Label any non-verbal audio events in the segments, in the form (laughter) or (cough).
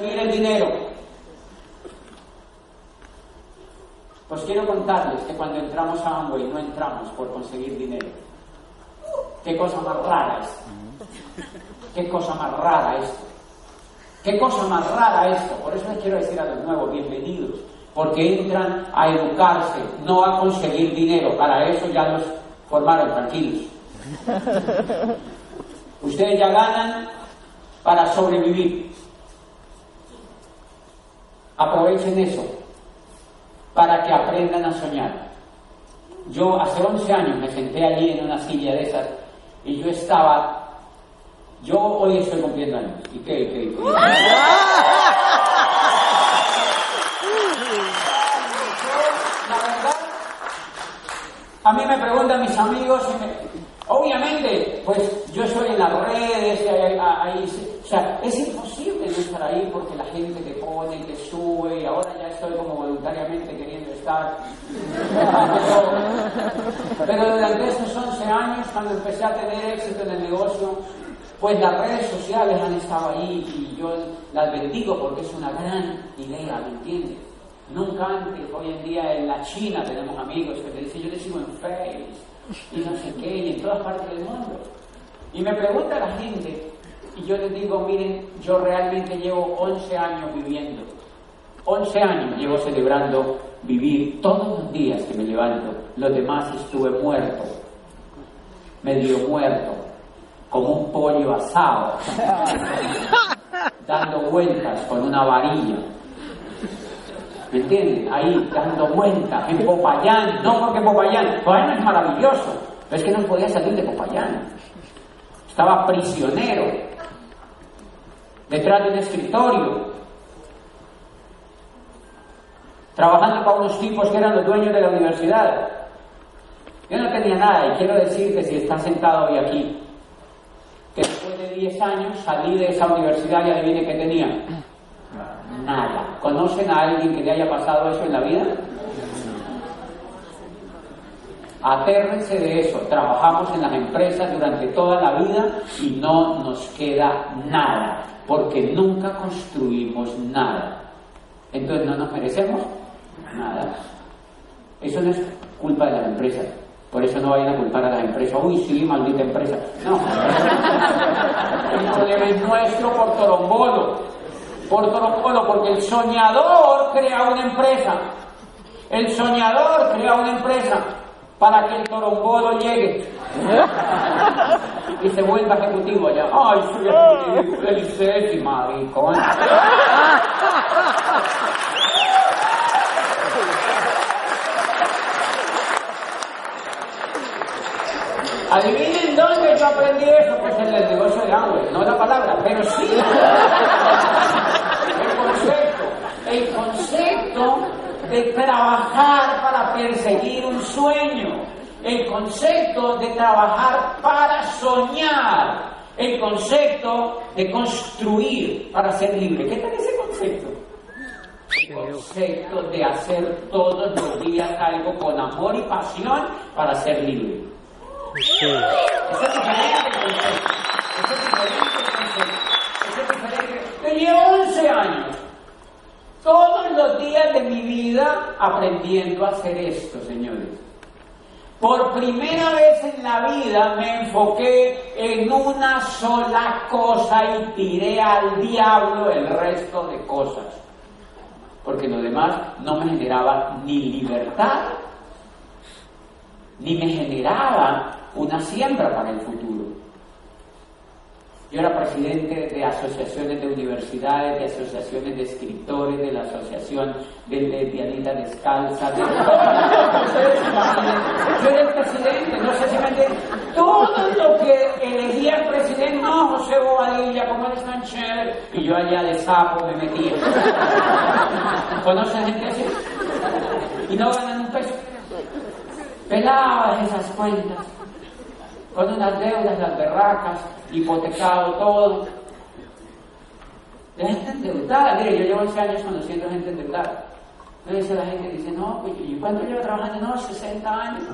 el dinero. Pues quiero contarles que cuando entramos a Amway no entramos por conseguir dinero. Qué cosa más rara es. Qué cosa más rara esto. Qué cosa más rara esto. Por eso les quiero decir a los nuevos, bienvenidos. Porque entran a educarse, no a conseguir dinero. Para eso ya los formaron, tranquilos. Ustedes ya ganan para sobrevivir. Aprovechen eso para que aprendan a soñar. Yo hace 11 años me senté allí en una silla de esas y yo estaba, yo hoy estoy cumpliendo años. ¿Y qué? qué, qué? (laughs) La verdad, a mí me preguntan mis amigos, y me, obviamente, pues yo estoy en las redes, ahí, o sea, es imposible no estar ahí porque la gente te pone, te sube, y ahora ya estoy como voluntariamente queriendo estar. Pero, durante estos 11 años, cuando empecé a tener éxito en el negocio, pues las redes sociales han estado ahí y yo las bendigo porque es una gran idea, ¿me entiendes? Nunca antes, hoy en día en la China tenemos amigos que te dicen, yo te en Face y no sé qué, y en todas partes del mundo. Y me pregunta la gente, y yo les digo, miren, yo realmente llevo 11 años viviendo. 11 años llevo celebrando vivir todos los días que me levanto. Los demás estuve muerto, medio muerto, como un pollo asado, (laughs) dando vueltas con una varilla. ¿Me entienden? Ahí, dando vueltas, en Popayán, no porque Popayán, Popayán es maravilloso, pero es que no podía salir de Popayán. Estaba prisionero, detrás de un escritorio, trabajando para unos tipos que eran los dueños de la universidad. Yo no tenía nada y quiero decir que si está sentado hoy aquí, que después de 10 años salí de esa universidad y adivine qué tenía. Nada. ¿Conocen a alguien que le haya pasado eso en la vida? Atérrense de eso. Trabajamos en las empresas durante toda la vida y no nos queda nada, porque nunca construimos nada. Entonces no nos merecemos nada. Eso no es culpa de las empresas. Por eso no vayan a culpar a las empresas. Uy, sí, maldita empresa. No. (laughs) El problema es nuestro por torombolo. Por torombolo, porque el soñador crea una empresa. El soñador crea una empresa para que el torombolo llegue y se vuelva ejecutivo allá. Ay, soy ejecutivo del ICESI, maricón. Adivinen dónde yo aprendí eso, pues en el negocio de agua, no la palabra, pero sí. El concepto, de trabajar para perseguir un sueño, el concepto de trabajar para soñar, el concepto de construir para ser libre. ¿Qué tal ese concepto? El concepto de hacer todos los días algo con amor y pasión para ser libre. Eso es diferente el concepto. Eso es diferente el concepto. Eso es diferente. Yo llevo 11 años, todos los días de mi vida aprendiendo a hacer esto, señores. Por primera vez en la vida me enfoqué en una sola cosa y tiré al diablo el resto de cosas. Porque lo demás no me generaba ni libertad, ni me generaba una siembra para el futuro. Yo era presidente de asociaciones de universidades, de asociaciones de escritores, de la asociación de lesbianitas descalzas. De... Yo era el presidente, no sé si me entienden. Todo lo que elegía el presidente, no, José Bobadilla, como eres tan chévere. Y yo allá de sapo me metía. ¿Conocen gente así? Y no ganan un peso. Pelaban esas cuentas con unas deudas, las berracas, hipotecado todo. La gente endeudada, mire, yo llevo 11 años conociendo gente endeudada. Entonces la gente dice, no, pues, ¿y cuánto lleva trabajando? No, 60 años.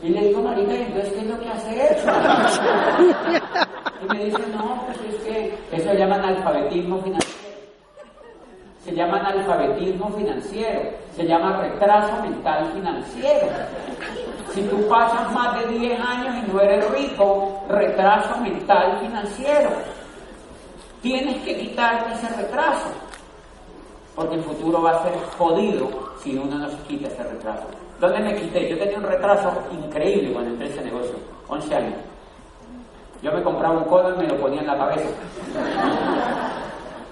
Y le digo, marica, entonces, ¿qué es lo que has hecho? Y me dice, no, pues es que eso se llama analfabetismo financiero. se llama analfabetismo financiero, se llama retraso mental financiero. Si tú pasas más de 10 años y no eres rico, retraso mental financiero. Tienes que quitarte ese retraso, porque el futuro va a ser jodido si uno no se quita ese retraso. ¿Dónde me quité? Yo tenía un retraso increíble cuando entré a ese negocio, 11 años. Yo me compraba un codo y me lo ponía en la cabeza.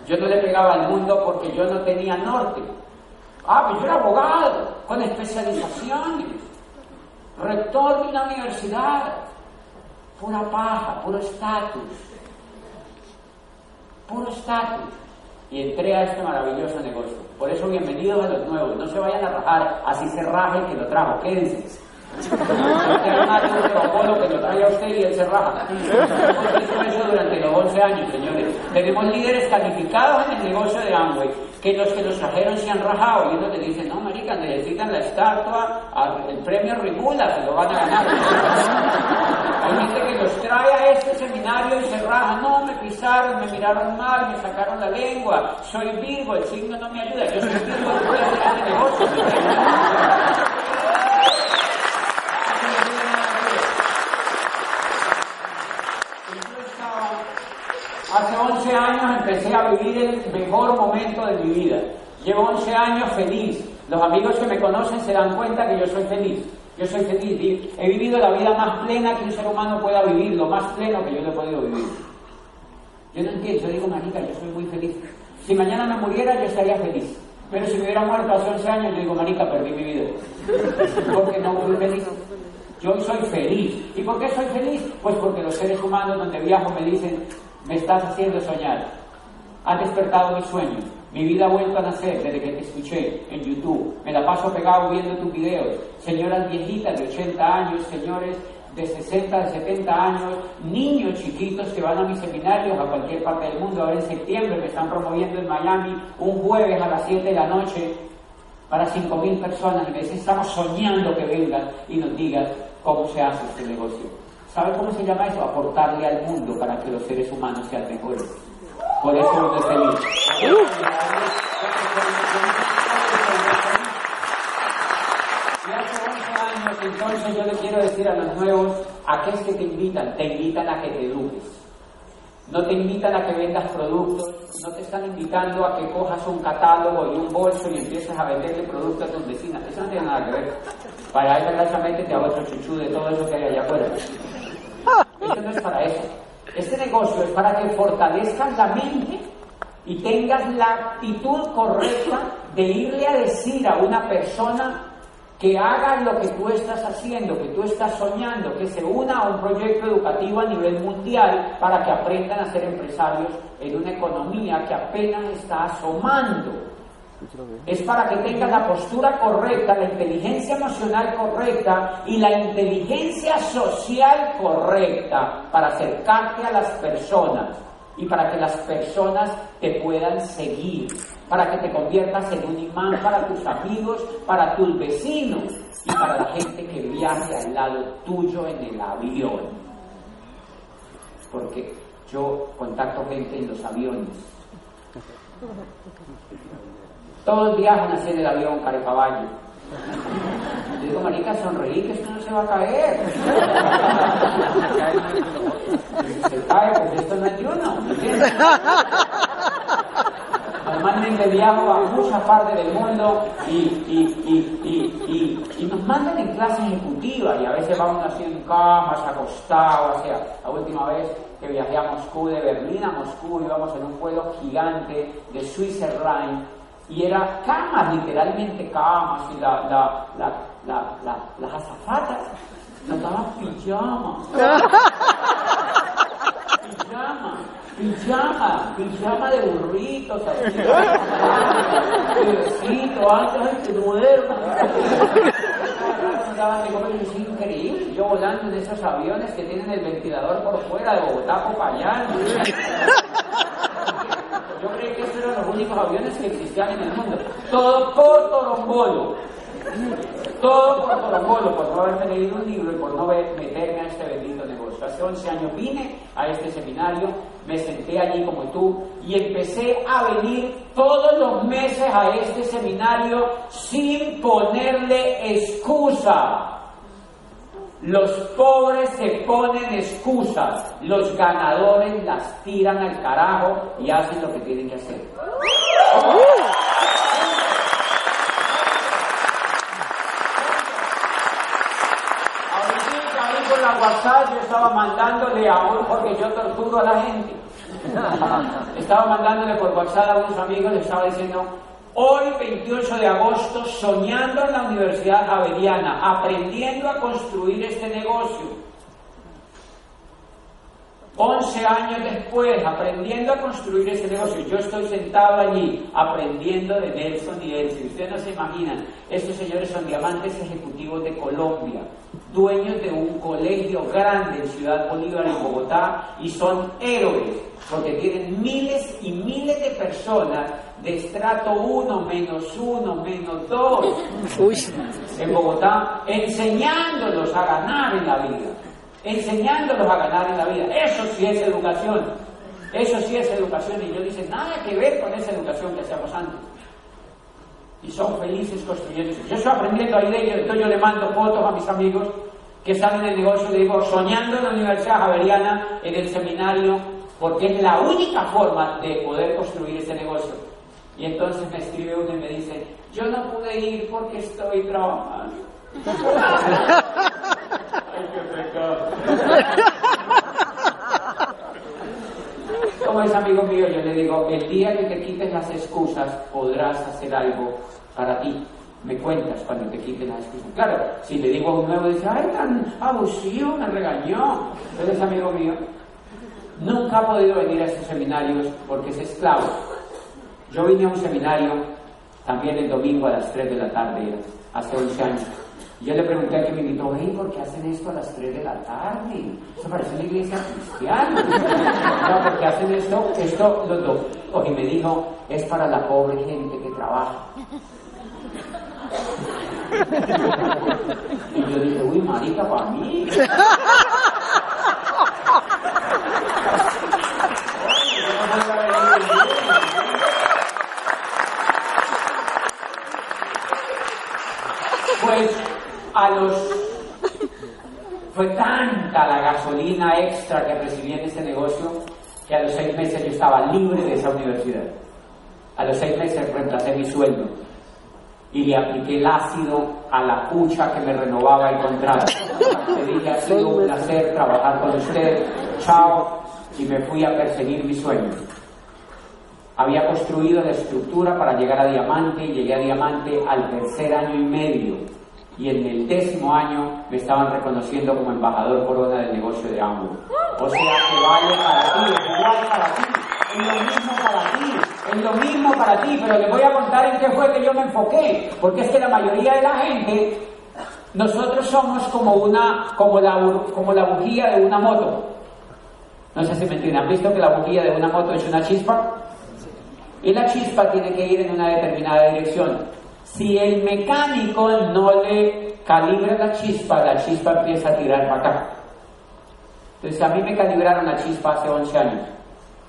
Yo no le pegaba al mundo porque yo no tenía norte. Ah, pues yo era abogado, con especializaciones, rector de una universidad, pura paja, puro estatus, puro estatus. Y entré a este maravilloso negocio. Por eso, bienvenidos a los nuevos. No se vayan a rajar, así se raja el que lo trajo. Quédense. Que lo a usted y eso durante los 11 años, señores. Tenemos líderes calificados en el negocio de Amway, que los que los trajeron se han rajado y uno le dice, no, marica, necesitan la estatua, el premio Regula, se lo van a ganar. Hay gente que los trae a este seminario y se raja, no, me pisaron, me miraron mal, me sacaron la lengua, soy Virgo, el signo no me ayuda, yo soy Virgo, no hacer este negocio. Hace 11 años empecé vivir el mejor momento de mi vida. Llevo 11 años feliz. Los amigos que me conocen se dan cuenta que yo soy feliz. Yo soy feliz. He vivido la vida más plena que un ser humano pueda vivir, lo más pleno que yo he podido vivir. Yo no entiendo, yo digo, marica, yo soy muy feliz. Si mañana me muriera, yo estaría feliz. Pero si me hubiera muerto hace 11 años, yo digo, marica, perdí mi vida. Porque no fui feliz. Yo soy feliz. ¿Y por qué soy feliz? Pues porque los seres humanos donde viajo me dicen, me estás haciendo soñar. Ha despertado mi sueño. Mi vida ha vuelto a nacer desde que te escuché en YouTube. Me la paso pegado viendo tus videos. Señoras viejitas de 80 años, señores de 60, de 70 años, niños chiquitos que van a mis seminarios a cualquier parte del mundo. Ahora en septiembre me están promoviendo en Miami un jueves a las 7 de la noche para 5.000 personas y dicen, estamos soñando que vengas y nos digas cómo se hace este negocio. ¿Sabe cómo se llama eso? Aportarle al mundo para que los seres humanos sean mejores. Por eso feliz. Y hace 11 años, entonces yo le quiero decir a los nuevos, ¿a qué es que te invitan? Te invitan a que te eduques. No te invitan a que vendas productos, no te están invitando a que cojas un catálogo y un bolso y empieces a venderle productos a tus vecinas. Eso no tiene nada que ver. Para eso, exactamente te hago otro chuchú de todo eso que hay allá afuera. Esto no es para eso. Este negocio es para que fortalezcas la mente y tengas la actitud correcta de irle a decir a una persona que haga lo que tú estás haciendo, que tú estás soñando, que se una a un proyecto educativo a nivel mundial para que aprendan a ser empresarios en una economía que apenas está asomando es para que tengas la postura correcta, la inteligencia emocional correcta y la inteligencia social correcta para acercarte a las personas y para que las personas te puedan seguir, para que te conviertas en un imán para tus amigos, para tus vecinos y para la gente que viaje al lado tuyo en el avión. Porque yo contacto gente en los aviones todos viajan así en el avión, caballo. Yo digo, marica, sonreí que esto no se va a caer. se cae, pues esto no es de uno. Normalmente viajo a muchas partes del mundo y, y, y, nos mandan en clase ejecutiva y a veces vamos así en camas, acostados. O sea, la última vez que viajé a Moscú, de Berlín a Moscú, íbamos en un vuelo gigante de Swiss Airlines y era camas, literalmente camas, y la, la, la, la, las azafatas nos daban pijama. pijama, pijama, pijama de burritos, así. Bebecito, antes de que duerma. Es increíble, yo volando en esos aviones que tienen el ventilador por fuera de Bogotá Popayán. Yo creí que estos eran los únicos aviones que existían en el mundo. Todo por Torombolo. Todo por Torombolo, por no haberme leído un libro y por no meterme a este bendito negocio. Hace 11 años vine a este seminario, me senté allí como tú y empecé a venir todos los meses a este seminario sin ponerle excusa. Los pobres se ponen excusas, los ganadores las tiran al carajo y hacen lo que tienen que hacer. Ahorita ahí con la WhatsApp yo estaba mandándole a porque yo torturo a la gente. (laughs) Estaba mandándole por WhatsApp a unos amigos, le estaba diciendo, hoy 28 de agosto, soñando en la Universidad Javeriana, aprendiendo a construir este negocio. 11 años después, aprendiendo a construir ese negocio, yo estoy sentado allí aprendiendo de Nelson y Elsie. Ustedes no se imaginan, estos señores son diamantes ejecutivos de Colombia, dueños de un colegio grande en Ciudad Bolívar, en Bogotá, y son héroes, porque tienen miles y miles de personas de estrato 1, menos 1, menos 2 en Bogotá, enseñándolos a ganar en la vida enseñándolos a ganar en la vida. Eso sí es educación. Eso sí es educación. Y yo dice, nada que ver con esa educación que hacíamos antes. Y son felices construyendo. Yo estoy aprendiendo ahí de ellos, entonces yo le mando fotos a mis amigos que están en el negocio, le digo, soñando en la Universidad Javeriana, en el seminario, porque es la única forma de poder construir ese negocio. Y entonces me escribe uno y me dice, yo no pude ir porque estoy trabajando. Como es amigo mío, yo le digo, el día que te quites las excusas podrás hacer algo para ti. Me cuentas cuando te quites las excusas. Claro, si le digo a un nuevo, dice, ay, tan abusivo, me regañó. Él es amigo mío. Nunca ha podido venir a estos seminarios porque es esclavo. Yo vine a un seminario también el domingo a las 3 de la tarde, hace 11 años. Yo le pregunté a quien me invitó, hey, ¿por qué hacen esto a las 3 de la tarde? Eso parece una iglesia cristiana. (laughs) No, porque hacen esto, esto, los dos. Y me dijo, es para la pobre gente que trabaja. (laughs) Y yo dije, uy, marica, para mí. (laughs) Pues a los... Fue tanta la gasolina extra que recibí en ese negocio que a los seis meses yo estaba libre de esa universidad. A los seis meses reemplacé mi sueldo y le apliqué el ácido a la cucha que me renovaba el contrato. Le dije, ha sido un placer trabajar con usted, chao, y me fui a perseguir mi sueño. Había construido la estructura para llegar a diamante y llegué a diamante al tercer año y medio y en el décimo año me estaban reconociendo como embajador corona del negocio de Amway. O sea que vale para ti, es igual para ti, es lo mismo para ti, es lo mismo para ti, pero les voy a contar en qué fue que yo me enfoqué, porque es que la mayoría de la gente, nosotros somos como una, como la, como la bujía de una moto. No sé si me entienden, ¿han visto que la bujía de una moto es una chispa? Y la chispa tiene que ir en una determinada dirección. Si el mecánico no le calibra la chispa, la chispa empieza a tirar para acá. Entonces a mí me calibraron la chispa hace 11 años.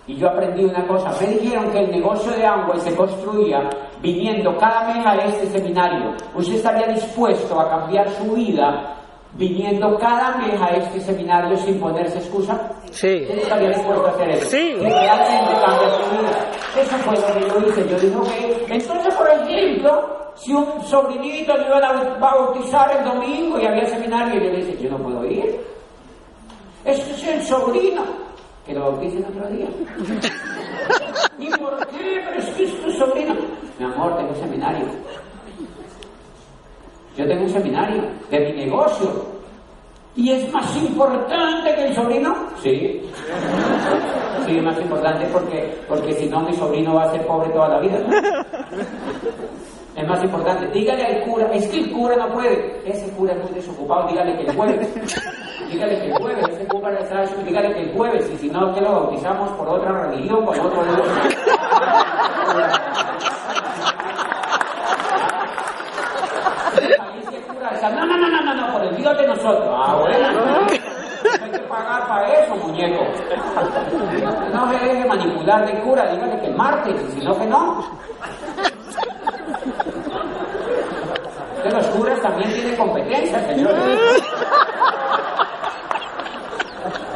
Y yo aprendí una cosa, me dijeron que el negocio de Amway se construía viniendo cada mes a este seminario. ¿Usted estaría dispuesto a cambiar su vida viniendo cada mes a este seminario sin ponerse excusa? Sí. ¿Usted estaría dispuesto a hacer eso? Sí. Realmente cambia su vida. Eso fue lo que yo hice. Yo dije, ok, entonces por ejemplo, si un sobrinito le iban a bautizar el domingo y había seminario, y yo le dije, yo no puedo ir. Ese es el sobrino. Que lo bauticen otro día. (laughs) ¿Y por qué? Pero es que es tu sobrino. Mi amor, tengo seminario. Yo tengo un seminario de mi negocio. ¿Y es más importante que el sobrino? Sí. Sí, es más importante porque, porque si no mi sobrino va a ser pobre toda la vida. Es más importante, dígale al cura, es que el cura no puede, ese cura es muy desocupado, dígale que el jueves, dígale que el jueves, ese cura está dígale que el jueves, y si no, que lo bautizamos por otra religión, por otro Dios. Ahí ese cura decía, no, no, no, no, no, no, por el Dios de nosotros. Ah, bueno, hay que pagar eso, muñeco. No se particular de cura, dígale que martes, si no, que no. Que los curas también tienen competencia, señores.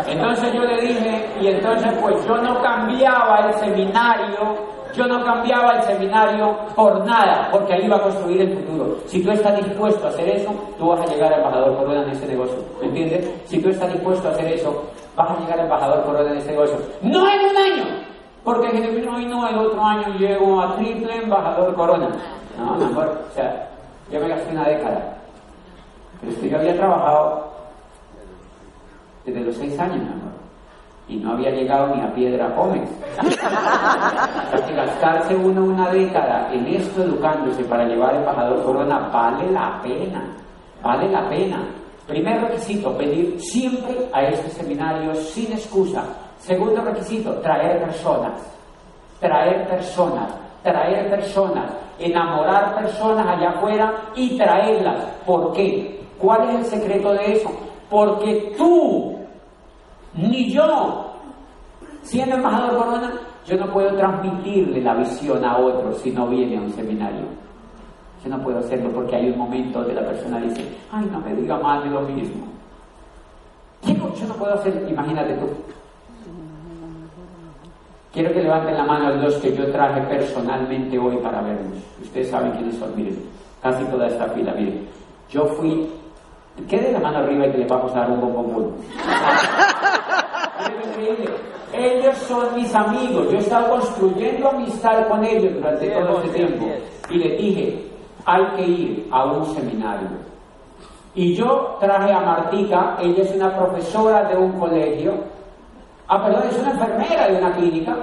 Entonces yo le dije, y entonces pues yo no cambiaba el seminario, yo no cambiaba el seminario por nada, porque ahí va a construir el futuro. Si tú estás dispuesto a hacer eso, tú vas a llegar a embajador corona en ese negocio, ¿me entiendes? Si tú estás dispuesto a hacer eso, vas a llegar a embajador corona en ese negocio. No en un año, porque si hoy no, el otro año llego a triple embajador corona. No, mejor, o sea, yo me gasté una década. Pero es que yo había trabajado desde los seis años, mi amor. Y no había llegado ni a Piedra Gómez. o que gastarse uno una década en esto educándose para llevar embajador corona vale la pena. Vale la pena. Primer requisito, pedir siempre a este seminario sin excusa. Segundo requisito, traer personas. Traer personas. Traer personas. Enamorar personas allá afuera y traerlas. ¿Por qué? ¿Cuál es el secreto de eso? Porque tú, ni yo, siendo embajador corona, yo no puedo transmitirle la visión a otro si no viene a un seminario. Yo no puedo hacerlo porque hay un momento donde la persona dice, ay, no me diga más de lo mismo. Yo no puedo hacer, imagínate tú. Quiero que levanten la mano los que yo traje personalmente hoy para vernos. Ustedes saben quiénes son, miren, casi toda esta fila, miren. Yo fui Quede la mano arriba y que le vamos a dar un bombón. (laughs) ellos son mis amigos. Yo he estado construyendo amistad con ellos durante todo este tiempo. Y les dije, hay que ir a un seminario. Y yo traje a Martica, ella es una profesora de un colegio. Ah, perdón, es una enfermera de una clínica.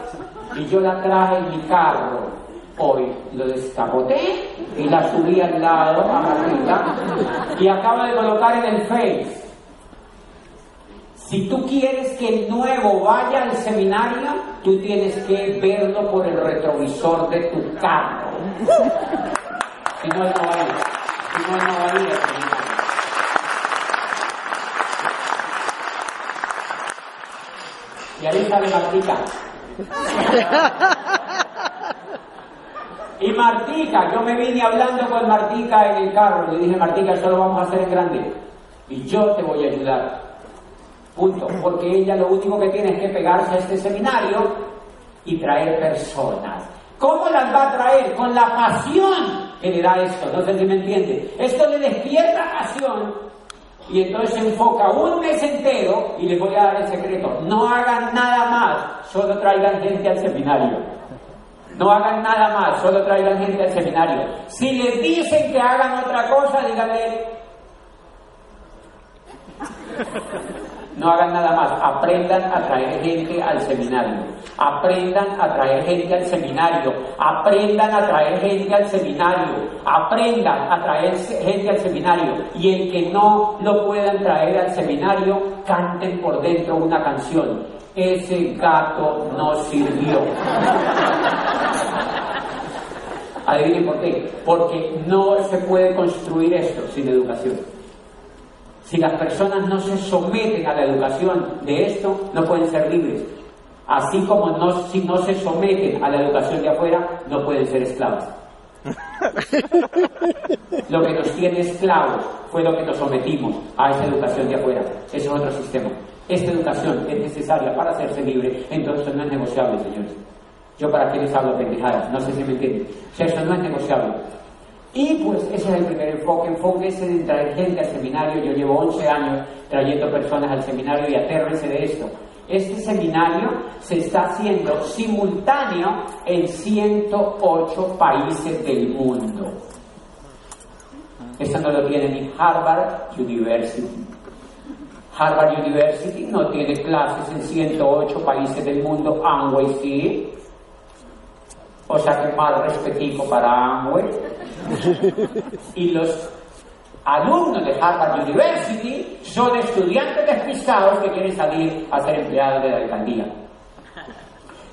Y yo la traje en mi carro Hoy lo descapoté y la subí al lado a Margarita y acaba de colocar en el Face. Si tú quieres que el nuevo vaya al seminario, tú tienes que verlo por el retrovisor de tu carro. Si no, no va a ir. Si no, no va a ir. Y ahí sale Martica. Y Martica, yo me vine hablando con Martica en el carro. Le dije, Martica, eso lo vamos a hacer en grande. Y yo te voy a ayudar. Punto. Porque ella lo único que tiene es que pegarse a este seminario y traer personas. ¿Cómo las va a traer? Con la pasión que le da esto. No sé si me entiende. Esto le despierta pasión y entonces se enfoca un mes entero y les voy a dar el secreto. No hagan nada más, solo traigan gente al seminario. No hagan nada más, solo traigan gente al seminario. Si les dicen que hagan otra cosa, díganle, no hagan nada más, aprendan a traer gente al seminario, aprendan a traer gente al seminario, aprendan a traer gente al seminario, aprendan a traer gente al seminario y el que no lo puedan traer al seminario, canten por dentro una canción ese gato no sirvió. Adivinen por qué. Porque no se puede construir esto sin educación. Si las personas no se someten a la educación de esto, no pueden ser libres. Así como no, si no se someten a la educación de afuera, no pueden ser esclavos. Lo que nos tiene esclavos fue lo que nos sometimos a esa educación de afuera. Ese es otro sistema. Esta educación es necesaria para hacerse libre, entonces no es negociable, señores. Yo para qué les hablo pendejadas, no sé si me entienden. O sea, eso no es negociable. Y pues ese es el primer enfoque. Enfoque ese de traer gente al seminario. Yo llevo 11 años trayendo personas al seminario y atérrense de esto. Este seminario se está haciendo simultáneo en 108 países del mundo. Esto no lo tiene ni Harvard University. Harvard University no tiene clases en 108 países del mundo, Amway sí. O sea que más respectivo para Amway. (laughs) Y los alumnos de Harvard University son estudiantes despistados que quieren salir a ser empleados de la alcaldía.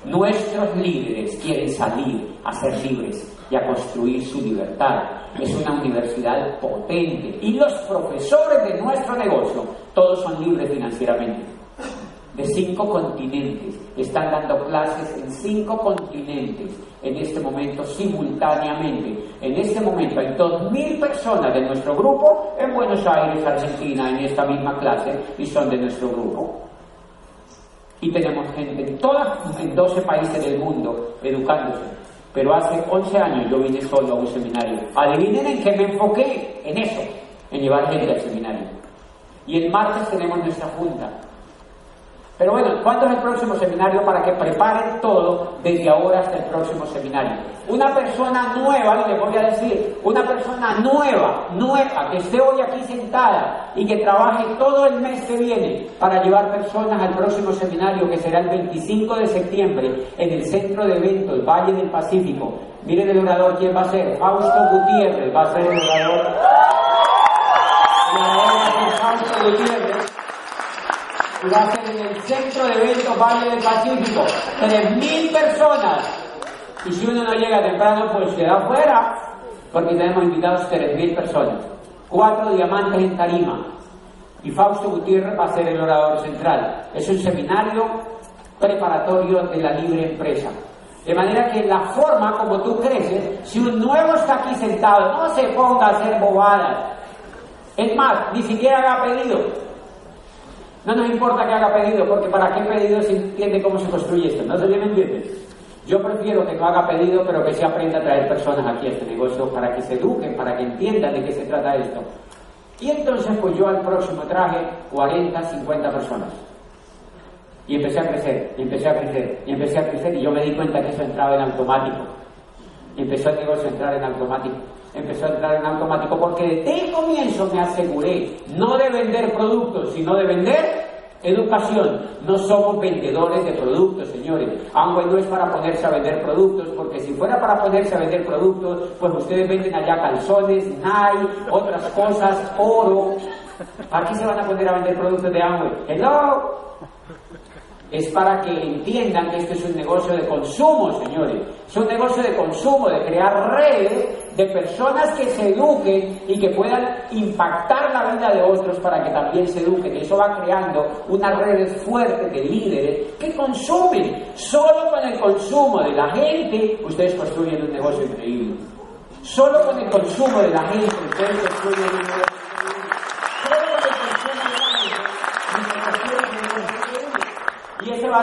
Nuestros líderes quieren salir a ser libres y a construir su libertad. Es una universidad potente y los profesores de nuestro negocio todos son libres financieramente. De cinco continentes, están dando clases en cinco continentes en este momento simultáneamente. En este momento hay 2.000 personas de nuestro grupo en Buenos Aires, Argentina, en esta misma clase y son de nuestro grupo. Y tenemos gente en todas, en 12 países del mundo educándose. Pero hace 11 años yo vine solo a un seminario. Adivinen en qué me enfoqué, en eso, en llevar gente al seminario. Y el martes tenemos nuestra junta. Pero bueno, ¿cuándo es el próximo seminario? Para que preparen todo desde ahora hasta el próximo seminario. Una persona nueva, y les voy a decir, una persona nueva, nueva, que esté hoy aquí sentada y que trabaje todo el mes que viene para llevar personas al próximo seminario que será el 25 de septiembre en el centro de eventos Valle del Pacífico. Miren el orador, ¿quién va a ser? Fausto Gutiérrez va a ser el orador. El orador Fausto Gutiérrez va a ser en el centro de eventos Valle del Pacífico. 3.000 personas. Y si uno no llega temprano, pues queda afuera, porque tenemos invitados 3.000 personas. Cuatro diamantes en tarima. Y Fausto Gutiérrez va a ser el orador central. Es un seminario preparatorio de la libre empresa. De manera que la forma como tú creces, si un nuevo está aquí sentado, no se ponga a hacer bobadas. Es más, ni siquiera haga pedido. No nos importa que haga pedido, porque para qué pedido se entiende cómo se construye esto. ¿No se me entiende? Yo prefiero que no haga pedido, pero que se aprenda a traer personas aquí a este negocio para que se eduquen, para que entiendan de qué se trata esto. Y entonces, pues yo al próximo traje 40, 50 personas. Y empecé a crecer, empecé a crecer, y empecé a crecer, y yo me di cuenta que eso entraba en automático. Y empezó el negocio a entrar en automático. Empezó a entrar en automático porque desde el comienzo me aseguré no de vender productos, sino de vender educación. No somos vendedores de productos, señores. Aunque no es para ponerse a vender productos, porque si fuera para ponerse a vender productos, pues ustedes venden allá calzones, Nike, otras cosas, oro. ¿Para qué se van a poner a vender productos de Amway? Hello es para que entiendan que este es un negocio de consumo, señores. Es un negocio de consumo, de crear redes de personas que se eduquen y que puedan impactar la vida de otros para que también se eduquen. Eso va creando unas redes fuertes de líderes que consumen. Solo con el consumo de la gente, ustedes construyen un negocio increíble. Solo con el consumo de la gente, ustedes construyen un negocio increíble. Solo con el consumo de la gente,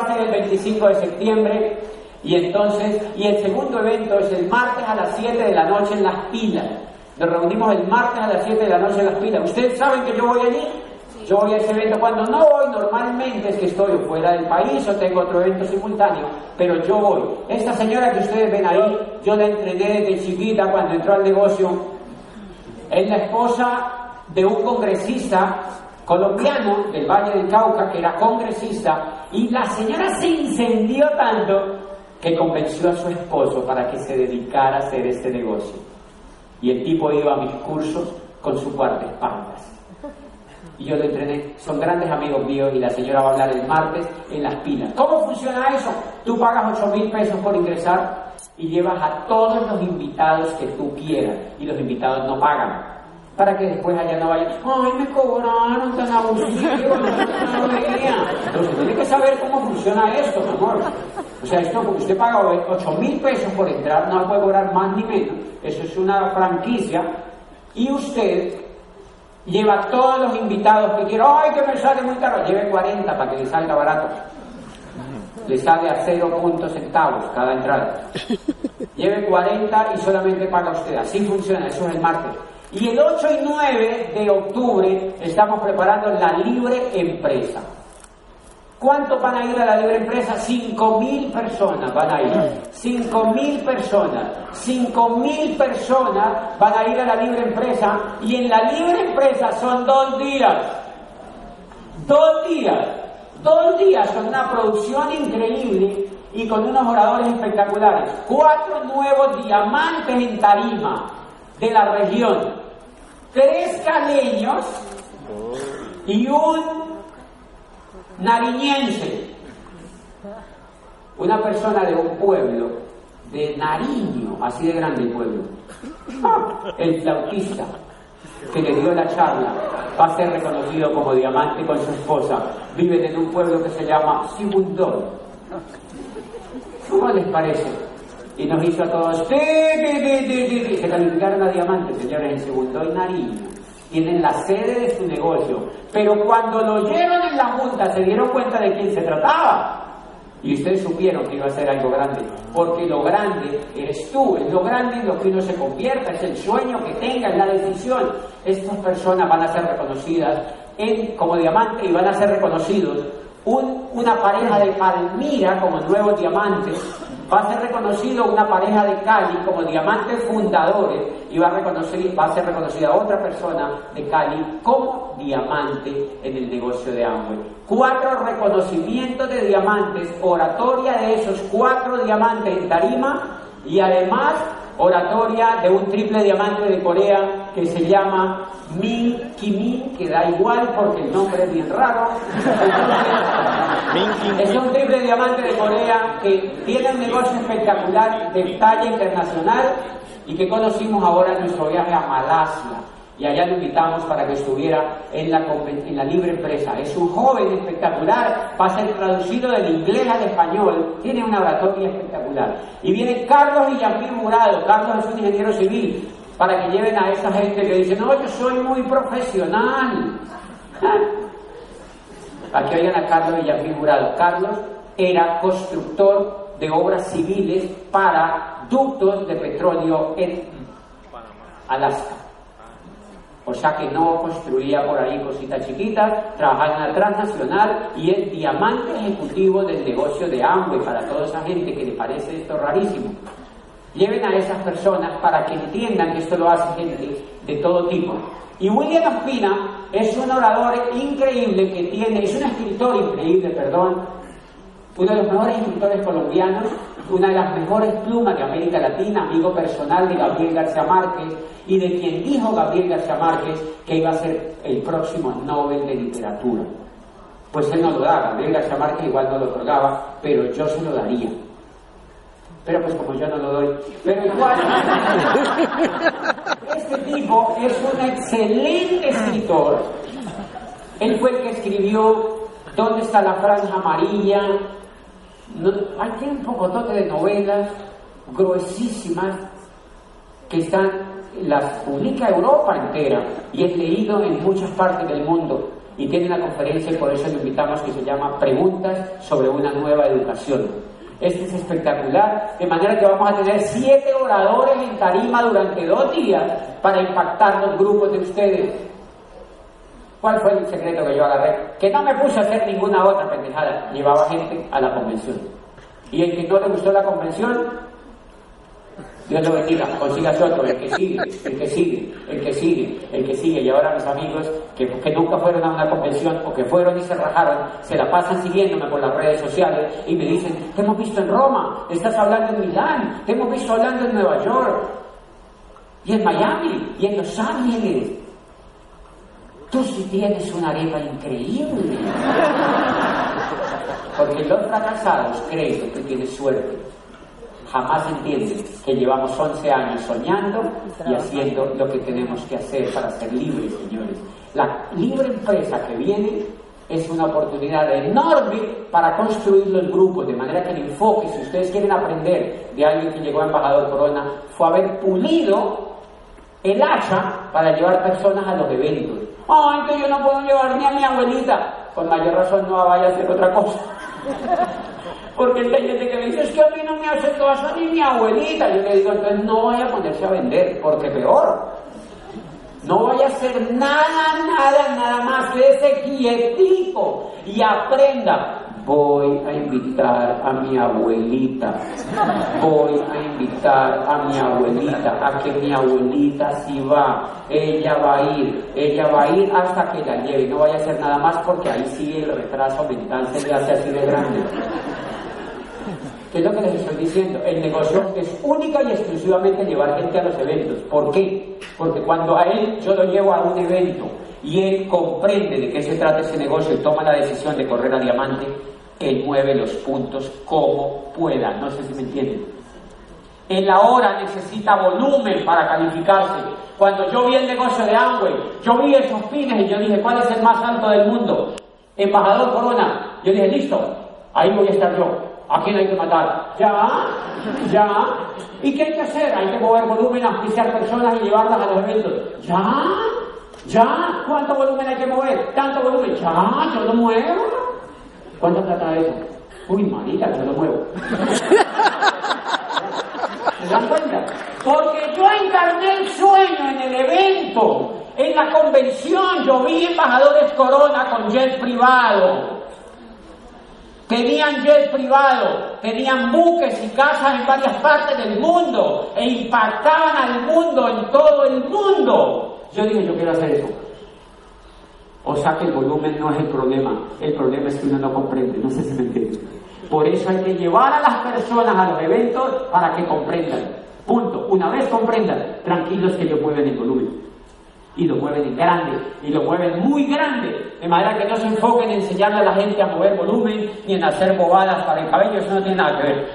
ser el 25 de septiembre. Y entonces, y el segundo evento es el martes a las 7 de la noche en Las Pilas. Nos reunimos el martes a las 7 de la noche en Las Pilas. ¿Ustedes saben que yo voy allí? Yo voy a ese evento cuando no voy, normalmente es que estoy fuera del país o tengo otro evento simultáneo, pero yo voy. Esta señora que ustedes ven ahí, yo la entrené desde chiquita cuando entró al negocio. Es la esposa de un congresista colombiano del Valle del Cauca, que era congresista, y la señora se incendió tanto que convenció a su esposo para que se dedicara a hacer este negocio. Y el tipo iba a mis cursos con su guardaespaldas. Y yo lo entrené. Son grandes amigos míos y la señora va a hablar el martes en las pilas. ¿Cómo funciona eso? Tú pagas 8 mil pesos por ingresar y llevas a todos los invitados que tú quieras y los invitados no pagan para que después allá no vayan, ay, me cobraron tan abusivo, no Entonces tiene que saber cómo funciona esto, mi amor. O sea, esto, usted paga 8 mil pesos por entrar, no puede cobrar más ni menos. Eso es una franquicia. Y usted lleva todos los invitados que quiera, ay, que me sale muy caro, lleve 40 para que le salga barato. Le sale a 0 puntos centavos cada entrada. Lleve 40 y solamente paga usted. Así funciona, eso es el martes. Y el 8 y 9 de octubre estamos preparando la libre empresa. ¿Cuántos van a ir a la libre empresa? 5.000 personas van a ir. 5.000 personas. 5.000 personas van a ir a la libre empresa. Y en la libre empresa son dos días. Dos días. Dos días con una producción increíble y con unos oradores espectaculares. Cuatro nuevos diamantes en tarima de la región, tres caleños y un nariñense, una persona de un pueblo, de Nariño, así de grande el pueblo, el flautista que le dio la charla. Va a ser reconocido como diamante con su esposa. Viven en un pueblo que se llama Sibundón. ¿Cómo les parece? Y nos hizo a todos, se calificaron a diamantes, señores, en Segundo y Nariño. Tienen la sede de su negocio. Pero cuando lo oyeron en la junta, se dieron cuenta de quién se trataba. Y ustedes supieron que iba a ser algo grande, porque lo grande eres tú, es lo grande en lo que uno se convierta, es el sueño que tenga, es la decisión. Estas personas van a ser reconocidas como diamante y van a ser reconocidos una pareja de Palmira como nuevos diamantes, va a ser reconocido una pareja de Cali como diamantes fundadores y va a, va a ser reconocida otra persona de Cali como diamante en el negocio de Amway. Cuatro reconocimientos de diamantes, oratoria de esos cuatro diamantes en tarima y además oratoria de un triple diamante de Corea que se llama Min Kimin, que da igual porque el nombre es bien raro. es un triple diamante de Corea que tiene un negocio espectacular de talla internacional y que conocimos ahora en nuestro viaje a Malasia. Y allá lo invitamos para que estuviera en la, en la libre empresa. Es un joven espectacular, va a ser traducido del inglés al español, tiene una oratoria espectacular. Y viene Carlos Villamil Murado, Carlos es un ingeniero civil, para que lleven a esa gente que dice, no, yo soy muy profesional. (laughs) Aquí oigan a Carlos Villafigurado. Carlos era constructor de obras civiles para ductos de petróleo en Alaska. O sea que no construía por ahí cositas chiquitas, trabajaba en la transnacional y es diamante ejecutivo del negocio de Amway para toda esa gente que le parece esto rarísimo. Lleven a esas personas para que entiendan que esto lo hace gente de todo tipo. Y William Ospina es un orador increíble que tiene, es un escritor increíble, perdón, uno de los mejores escritores colombianos, una de las mejores plumas de América Latina, amigo personal de Gabriel García Márquez y de quien dijo Gabriel García Márquez que iba a ser el próximo Nobel de Literatura. Pues él no lo da, Gabriel García Márquez igual no lo otorgaba, pero yo se lo daría pero pues como yo no lo doy. Pero igual, (laughs) este tipo es un excelente escritor. Él fue el que escribió ¿Dónde está la franja amarilla? No, hay un pocotote de novelas gruesísimas que están, las publica Europa entera y es leído en muchas partes del mundo y tiene una conferencia y por eso lo invitamos que se llama Preguntas sobre una nueva educación. Este es espectacular, de manera que vamos a tener siete oradores en tarima durante dos días para impactar los grupos de ustedes. ¿Cuál fue el secreto que yo agarré? Que no me puse a hacer ninguna otra pendejada, llevaba gente a la convención. Y el que no le gustó la convención, Dios lo bendiga, consigas otro, el que sigue, el que sigue, el que sigue, el que sigue. Y ahora mis amigos que, nunca fueron a una convención o que fueron y se rajaron, se la pasan siguiéndome por las redes sociales y me dicen, te hemos visto en Roma, estás hablando en Milán, te hemos visto hablando en Nueva York, y en Miami, y en Los Ángeles. Tú sí tienes una arepa increíble. Porque los fracasados creen que tienes suerte jamás entienden que llevamos 11 años soñando y haciendo lo que tenemos que hacer para ser libres, señores. La libre empresa que viene es una oportunidad enorme para construir los grupos, de manera que el enfoque, si ustedes quieren aprender de alguien que llegó a embajador Corona, fue haber pulido el hacha para llevar personas a los eventos. Ay, que yo no puedo llevar ni a mi abuelita. Con mayor razón no vaya a hacer otra cosa. Porque hay gente que me dice, es que a mí no me hace caso ni mi abuelita. Yo le digo, entonces no vaya a ponerse a vender, porque peor. No vaya a hacer nada, nada, nada más. Quédese quietico y aprenda. Voy a invitar a mi abuelita. Voy a invitar a mi abuelita, a que mi abuelita si va. Ella va a ir, ella va a ir hasta que la lleve. No vaya a hacer nada más porque ahí sí el retraso mental se le hace así de grande es lo que les estoy diciendo. El negocio es única y exclusivamente llevar gente a los eventos. ¿Por qué? Porque cuando a él yo lo llevo a un evento y él comprende de qué se trata ese negocio y toma la decisión de correr a diamante, él mueve los puntos como pueda. No sé si me entienden. En la hora necesita volumen para calificarse. Cuando yo vi el negocio de Amway, yo vi esos pines y yo dije, ¿cuál es el más alto del mundo? Embajador Corona. Yo dije, listo, ahí voy a estar yo ¿A quién hay que matar? Ya, ya. ¿Y qué hay que hacer? Hay que mover volumen, auspiciar personas y llevarlas a los eventos. Ya, ya. ¿Cuánto volumen hay que mover? Tanto volumen. Ya, yo lo muevo. ¿Cuánto trata eso? Uy, marica, yo lo muevo. (laughs) ¿Se dan cuenta? Porque yo encarné el sueño en el evento, en la convención. Yo vi embajadores Corona con jet privado. Tenían jet privado, tenían buques y casas en varias partes del mundo e impactaban al mundo, en todo el mundo. Yo dije, yo quiero hacer eso. O sea que el volumen no es el problema, el problema es que uno no comprende, no sé si me entiende. Por eso hay que llevar a las personas a los eventos para que comprendan. Punto. Una vez comprendan, tranquilos que ellos mueven el volumen y lo mueven en grande, y lo mueven muy grande, de manera que no se enfoquen en enseñarle a la gente a mover volumen ni en hacer bobadas para el cabello, eso no tiene nada que ver.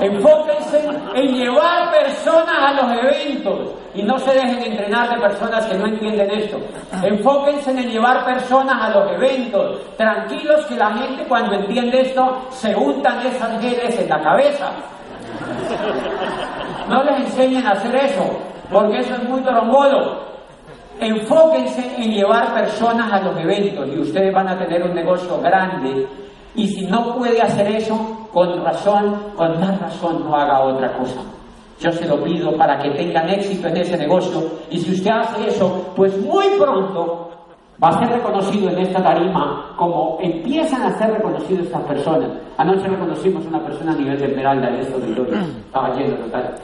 Enfóquense en llevar personas a los eventos y no se dejen entrenar de personas que no entienden esto. Enfóquense en llevar personas a los eventos. Tranquilos que la gente cuando entiende esto se untan esas geles en la cabeza. No les enseñen a hacer eso, porque eso es muy trombolo. Enfóquense en llevar personas a los eventos y ustedes van a tener un negocio grande. Y si no puede hacer eso, con razón, con más razón no haga otra cosa. Yo se lo pido para que tengan éxito en ese negocio. Y si usted hace eso, pues muy pronto va a ser reconocido en esta tarima como empiezan a ser reconocidos estas personas. Anoche reconocimos una persona a nivel de Esmeralda en este auditorio. Estaba lleno total.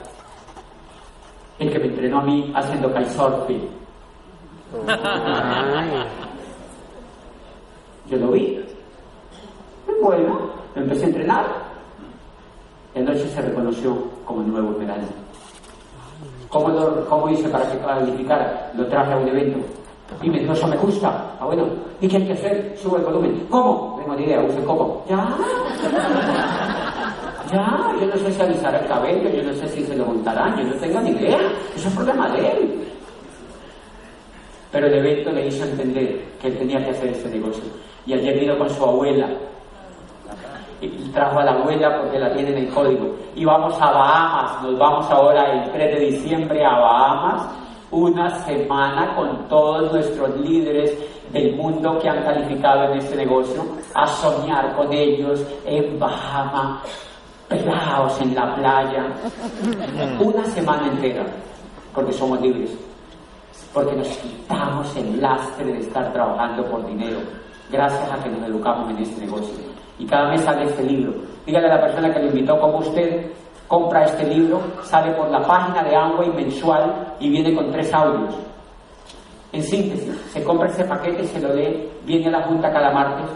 El que me entrenó a mí haciendo kitesurfing (laughs) yo lo vi. Bueno, empecé a entrenar. Y anoche se reconoció como el nuevo Esmeralda. ¿Cómo, lo, ¿Cómo hice para que calificara? Lo traje a un evento. Y me dijo, eso me gusta. Ah, bueno. ¿Y qué hay que hacer? Sube el volumen. ¿Cómo? Tengo ni idea. Use cómo. Ya. (laughs) Ya. Yo no sé si alisará el cabello. Yo no sé si se lo montarán. Yo no tengo ni idea. Eso es problema de él. Pero el evento le hizo entender que él tenía que hacer este negocio. Y ayer vino con su abuela. Trajo a la abuela porque la tiene en el código. Y vamos a Bahamas. Nos vamos ahora el 3 de diciembre a Bahamas. Una semana con todos nuestros líderes del mundo que han calificado en este negocio a soñar con ellos en Bahamas, pegados en la playa. Una semana entera, porque somos libres porque nos quitamos el lastre de estar trabajando por dinero, gracias a que nos educamos en este negocio. Y cada mes sale este libro. Dígale a la persona que le invitó como usted, compra este libro, sale por la página de Amway mensual y viene con tres audios. En síntesis, se compra ese paquete, se lo lee, viene a la junta cada martes,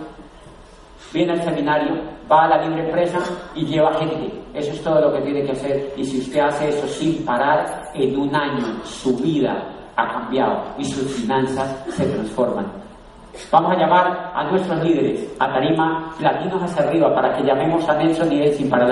viene al seminario, va a la libre empresa y lleva gente. Eso es todo lo que tiene que hacer. Y si usted hace eso sin parar, en un año su vida ha cambiado y sus finanzas se transforman. Vamos a llamar a nuestros líderes a tarima latinos hacia arriba para que llamemos a Nelson y él sin parar